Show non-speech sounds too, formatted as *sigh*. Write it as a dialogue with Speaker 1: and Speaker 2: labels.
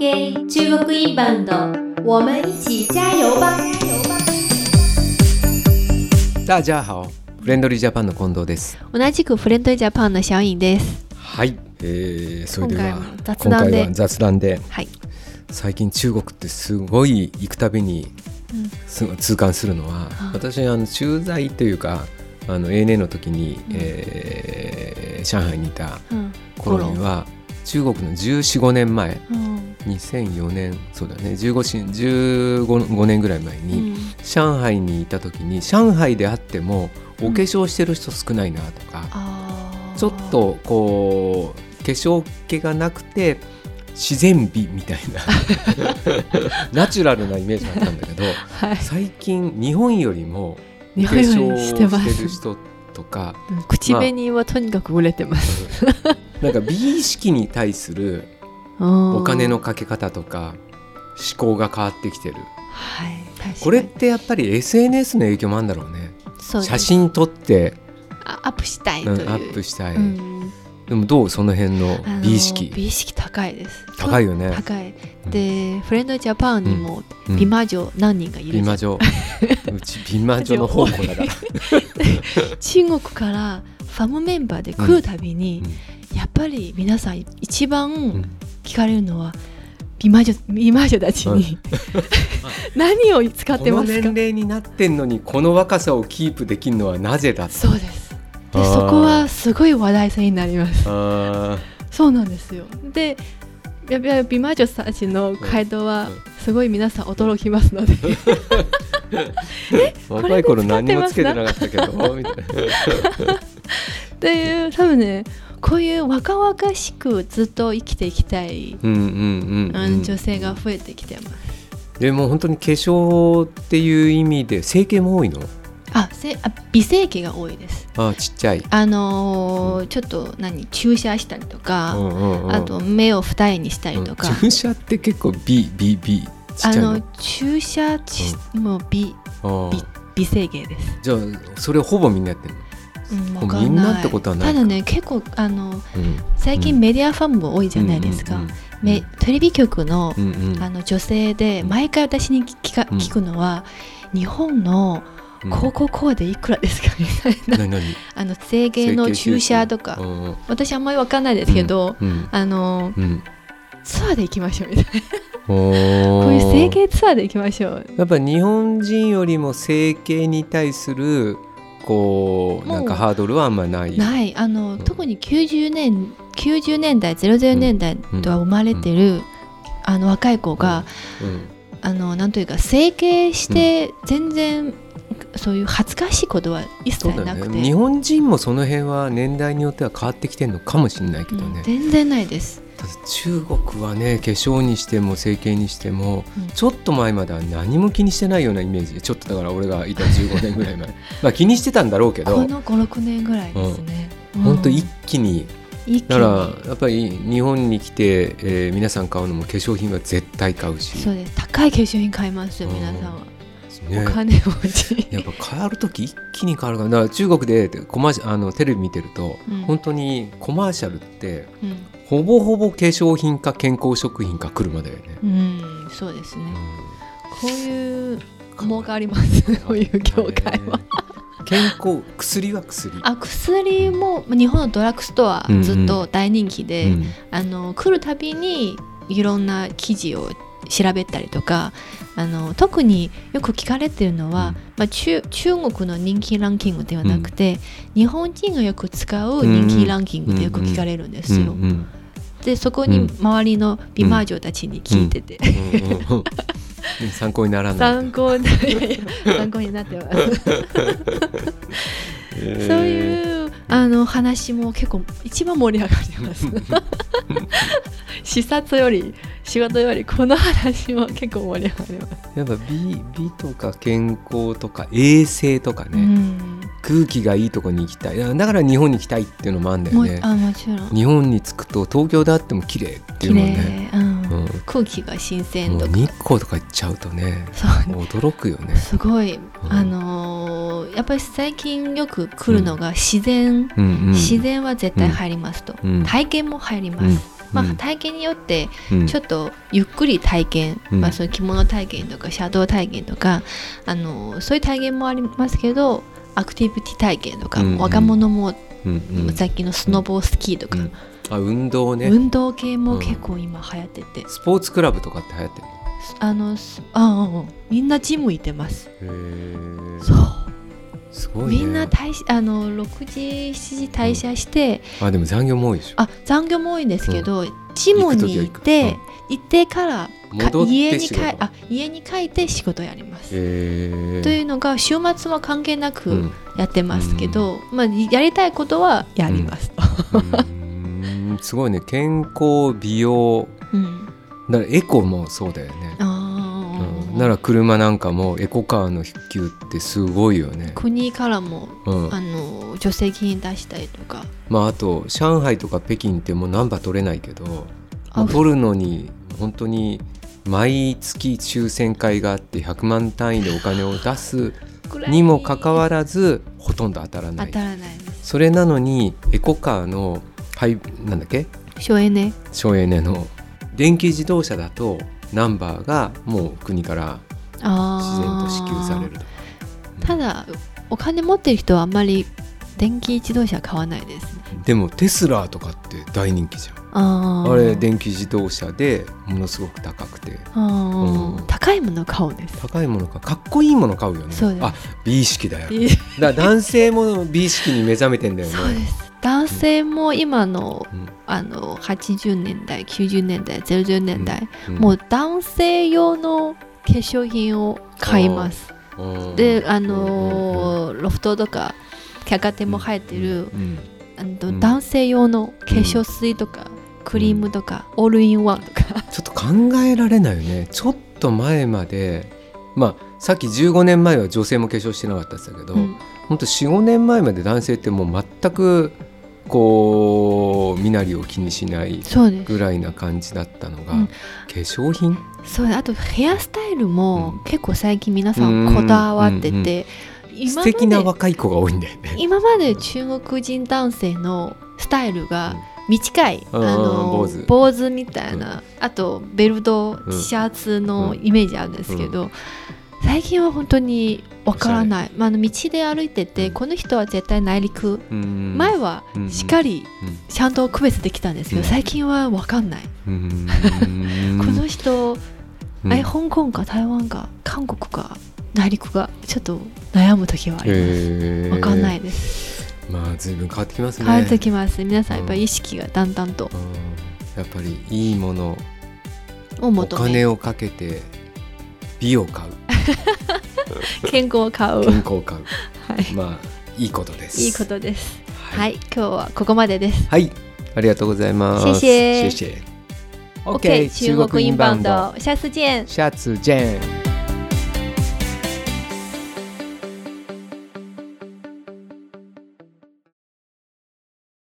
Speaker 1: 给中国インバウンド，我们一起加油吧！
Speaker 2: 大家好フレンドリージャパンの近藤です
Speaker 3: 同じくフレンドジャパンの小颖です。
Speaker 2: はい、えー、それでは
Speaker 3: 今回も雑談で
Speaker 2: 今回は雑談で
Speaker 3: はい。
Speaker 2: 最近中国ってすごい行くたびに
Speaker 3: うん
Speaker 2: す痛感するのは、
Speaker 3: はい
Speaker 2: 私あの駐在というかあの ANA の時に、
Speaker 3: うん
Speaker 2: えー上海にいた
Speaker 3: うん。
Speaker 2: 頃には中国の1415年前
Speaker 3: うん。
Speaker 2: 2004年そうだね15し15 5年ぐらい前に、上海にいた時に上海であってもお化粧してる人少ないなとか、
Speaker 3: あー。
Speaker 2: ちょっとこう化粧気がなくて自然美みたいな *laughs* ナチュラルなイメージだったんだけど
Speaker 3: はい。
Speaker 2: 最近日本よりも化粧
Speaker 3: りして
Speaker 2: る人とか
Speaker 3: うん。口紅はとにかく売れてます。
Speaker 2: なんか美意識に対するお
Speaker 3: お
Speaker 2: 金のかけ方とか思考が変わってきてる。
Speaker 3: はい。
Speaker 2: これってやっぱり SNS の影響もあるんだろうね。写真撮って、
Speaker 3: あアップしたい
Speaker 2: うん
Speaker 3: という。
Speaker 2: アップしたい、
Speaker 3: うん。
Speaker 2: でもどうその辺の美意識？
Speaker 3: 美意識高いです。
Speaker 2: 高いよね。
Speaker 3: 高い。で、フレンドジャパンにも
Speaker 2: うん。
Speaker 3: 美魔女何人かいる
Speaker 2: 美魔女。*laughs* うち美魔女の宝庫だから、
Speaker 3: 中国からファムメンバーで来るたびに、やっぱり皆さん一番
Speaker 2: ん
Speaker 3: 聞かれるのは美魔女美魔女たちに、*laughs* 何を使ってますか？
Speaker 2: 年齢になってんのにこの若さをキープできるのはなぜだ
Speaker 3: そうです。でそこはすごい話題性になります。
Speaker 2: あ
Speaker 3: そうなんですよ。でやっぱり美魔女たちの回答はすごい皆さん驚きますので、*laughs*
Speaker 2: ー若い頃何もつけてなかったけどみたいな。*laughs*
Speaker 3: っていう多分ねこういう若々しくずっと生きていきたい、女性が増えてきてます。
Speaker 2: でも本当に化粧っていう意味で整形も多いの？
Speaker 3: あせあ美整形が多いです。
Speaker 2: あちっちゃい、
Speaker 3: あのーちょっと何？注射したりとか、
Speaker 2: うんうんうん。
Speaker 3: あと目を二重にしたりとか、
Speaker 2: うん注射って結構美美美ちっちゃいの？
Speaker 3: あの注射ち、もう美
Speaker 2: あー。
Speaker 3: 美美整形です、
Speaker 2: じゃあそれほぼみんなやってる
Speaker 3: うん、
Speaker 2: もう
Speaker 3: ん
Speaker 2: みんなってことはないか。
Speaker 3: ただね結構あの
Speaker 2: の、うん、
Speaker 3: 最近メディアファンも多いじゃないですか、
Speaker 2: うんうん
Speaker 3: めテレビ局の,、
Speaker 2: うんうん。
Speaker 3: あの女性で毎回私に聞か
Speaker 2: うん。
Speaker 3: 聞くのは、日本の
Speaker 2: うん。
Speaker 3: 高校コアでいくらですか？*laughs* みたいな、あの整形の注射とか、
Speaker 2: うんうん。
Speaker 3: 私あんまりわかんないですけど、
Speaker 2: うん。
Speaker 3: あの
Speaker 2: うん。
Speaker 3: ツアーで行きましょうみたいな。
Speaker 2: こ
Speaker 3: こういう整形ツアーで行きましょう。
Speaker 2: やっぱ日本人よりも整形に対するこうなんかハードルはあんまない。
Speaker 3: ない。あの、
Speaker 2: ん。
Speaker 3: 特に90年90年代00年代とは生まれてる、あの若い子が、
Speaker 2: うん。
Speaker 3: あのなんというか整形して全然、そういう恥ずかしいことは一切なくて、
Speaker 2: よね。日本人もその辺は年代によっては変わってきてるのかもしれないけど
Speaker 3: うん。
Speaker 2: ね、
Speaker 3: 全然ないです、
Speaker 2: 中国はね化粧にしても整形にしても
Speaker 3: うん。
Speaker 2: ちょっと前までは何も気にしてないようなイメージ。ちょっとだから俺がいた15年ぐらい前。*laughs* まあ気にしてたんだろうけど。
Speaker 3: この56年ぐらいですね、うん。
Speaker 2: 本当一気に。だから
Speaker 3: に
Speaker 2: やっぱり日本に来て、えー皆さん買うのも化粧品は絶対買うし、
Speaker 3: そうです。高い化粧品買います皆さんは、
Speaker 2: ね。
Speaker 3: お金持ち。
Speaker 2: やっぱ変わる時一気に変わるからだから中国でコマーシあのテレビ見てると、
Speaker 3: うん。
Speaker 2: 本当にコマーシャルって
Speaker 3: うん、
Speaker 2: ほぼほぼ化粧品か健康食品か車だよね。
Speaker 3: うん、そうですね、
Speaker 2: うん。
Speaker 3: こういう儲かります。こういう業界は。
Speaker 2: 健康薬は薬。
Speaker 3: あ薬も日本のドラッグストア
Speaker 2: うん。うん。
Speaker 3: ずっと大人気で、
Speaker 2: うん。
Speaker 3: あの来るたびにいろんな記事を調べたりとかあの特によく聞かれてるのは、
Speaker 2: うん。
Speaker 3: まあ、中中国の人気ランキングではなくて、日本人がよく使う人気ランキングでよく聞かれるんですよ。
Speaker 2: うんうん
Speaker 3: でそこに周りの美魔女たちに聞いてて、
Speaker 2: うん。うんうん *laughs* 参考にならない。
Speaker 3: 参考に参考になってます。
Speaker 2: えー。
Speaker 3: そういうあの話も結構一番盛り上がります。*laughs* 視察より仕事よりこの話も結構盛り上がります。
Speaker 2: やっぱ美美とか健康とか衛生とかね、
Speaker 3: うん、
Speaker 2: 空気がいいとこに行きたい。だから日本に行きたいっていうのもあるんだよね。
Speaker 3: あもちろん。
Speaker 2: 日本に着くと東京であっても綺麗っていう
Speaker 3: 綺
Speaker 2: もんね。
Speaker 3: 麗、うん。
Speaker 2: うん。
Speaker 3: 空気が新鮮とか。
Speaker 2: 日光とか行っちゃうとね驚くよね。
Speaker 3: すごい、
Speaker 2: うん。
Speaker 3: あのーやっぱり最近よく来るのが自然、
Speaker 2: うんうん。
Speaker 3: 自然は絶対入りますと、
Speaker 2: うん。
Speaker 3: 体験も入ります、
Speaker 2: うん
Speaker 3: まあ
Speaker 2: うん
Speaker 3: 体験によって
Speaker 2: うん。
Speaker 3: ちょっとゆっくり体験、
Speaker 2: うん。
Speaker 3: まあ、その着物体験とかシャドウ体験とかあのそういう体験もありますけどアクティビティ体験とか、
Speaker 2: うんうん。
Speaker 3: 若者も、
Speaker 2: うんうん。
Speaker 3: さっきのスノボースキーとか、
Speaker 2: うん。あ運動ね。
Speaker 3: 運動系も結構今流行ってて、
Speaker 2: スポーツクラブとかって流行ってるの？
Speaker 3: あのすあうんうんみんなジム行ってます。そう
Speaker 2: すごいね。
Speaker 3: みんな退しあの6時7時退社して、
Speaker 2: あでも残業も多いでしょ。
Speaker 3: あ残業も多いんですけど、ジムに行って行ってから家に帰
Speaker 2: 仕事。
Speaker 3: あ家に帰って仕事やります。というのが週末は関係な
Speaker 2: う
Speaker 3: く
Speaker 2: ん。
Speaker 3: やってますけど、まあ、やりたいことはやります。
Speaker 2: すごいね。健康美容。
Speaker 3: うん。
Speaker 2: だからエコもそうだよね、なら車なんかもエコカーの普及ってすごいよね、
Speaker 3: 国からも
Speaker 2: うん、
Speaker 3: あの助成金出したりとか。
Speaker 2: まああと上海とか北京ってもうナンバー取れないけど、
Speaker 3: あ
Speaker 2: 取るのに本当に毎月抽選会があって100万単位でお金を出す *laughs* にもかかわらずほとんど当たらない。
Speaker 3: 当たらない。
Speaker 2: それなのにエコカーのはいなんだっけ？
Speaker 3: 省エネ。
Speaker 2: 省エネの。電気自動車だとナンバーがもう国から自然
Speaker 3: あ
Speaker 2: と支給されると
Speaker 3: ーただお金持ってる人はあんまり電気自動車買わないですね。
Speaker 2: でもテスラとかって大人気じゃん。
Speaker 3: あー。
Speaker 2: あれ電気自動車でものすごく高くて。うん。
Speaker 3: 高いものを買うんです。
Speaker 2: 高いものか。かっこいいもの買うよね。あ美意識だよだ男性も美意識に目覚めてんだよね。
Speaker 3: そうです男性も今の,、
Speaker 2: うん。
Speaker 3: あの80年代90年代00年代、
Speaker 2: うん。
Speaker 3: もう男性用の化粧品を買います。
Speaker 2: うん
Speaker 3: であのーロフトとか百貨店も入ってる、
Speaker 2: うん
Speaker 3: あの
Speaker 2: うん。
Speaker 3: 男性用の化粧水とか、クリームとか、オールインワンとか。*laughs*
Speaker 2: ちょっと考えられないよね。ちょっと前までまあさっき15年前は女性も化粧してなかったって言ってたけど、
Speaker 3: うん。
Speaker 2: ほんと45年前まで男性ってもう全くこう身なりを気にしないぐらいな感じだったのが、
Speaker 3: うん。
Speaker 2: 化粧品？
Speaker 3: そうあとヘアスタイルも
Speaker 2: うん。
Speaker 3: 結構最近皆さんこだわってて、今
Speaker 2: 素敵な若い子が多いんだよね。
Speaker 3: 今まで中国人男性のスタイルが短い、
Speaker 2: うん
Speaker 3: あの
Speaker 2: 坊主。
Speaker 3: みたいな、あとベルト
Speaker 2: うん。
Speaker 3: シャツのイメージあるんですけど、最近は本当にわからない、まあ、道で歩いてて、
Speaker 2: うん。
Speaker 3: この人は絶対内陸、
Speaker 2: うん。
Speaker 3: 前は
Speaker 2: うん
Speaker 3: しっかり
Speaker 2: うん。
Speaker 3: ちゃんと区別できたんですけど、
Speaker 2: うん。
Speaker 3: 最近はわかんない、
Speaker 2: うん。
Speaker 3: この人、
Speaker 2: うん。
Speaker 3: あれ香港か台湾か韓国か内陸がちょっと悩む時はあります。
Speaker 2: へー。
Speaker 3: わかんないです。
Speaker 2: まあ随分変わってきますね。
Speaker 3: 変わってきます。皆さんやっぱり意識がだんだんと。
Speaker 2: うん。やっぱりいいもの。
Speaker 3: を
Speaker 2: お金をかけて美を買う。*laughs*
Speaker 3: 健康を買う、
Speaker 2: 健康を買う。
Speaker 3: はい、
Speaker 2: まあいいことです。
Speaker 3: いいことです。
Speaker 2: は
Speaker 3: はい、今日はここまでです。
Speaker 2: はい、ありがとうございます。
Speaker 3: 谢谢
Speaker 2: 谢谢。
Speaker 3: OK 中国インバウンド。下次见
Speaker 2: 下次见。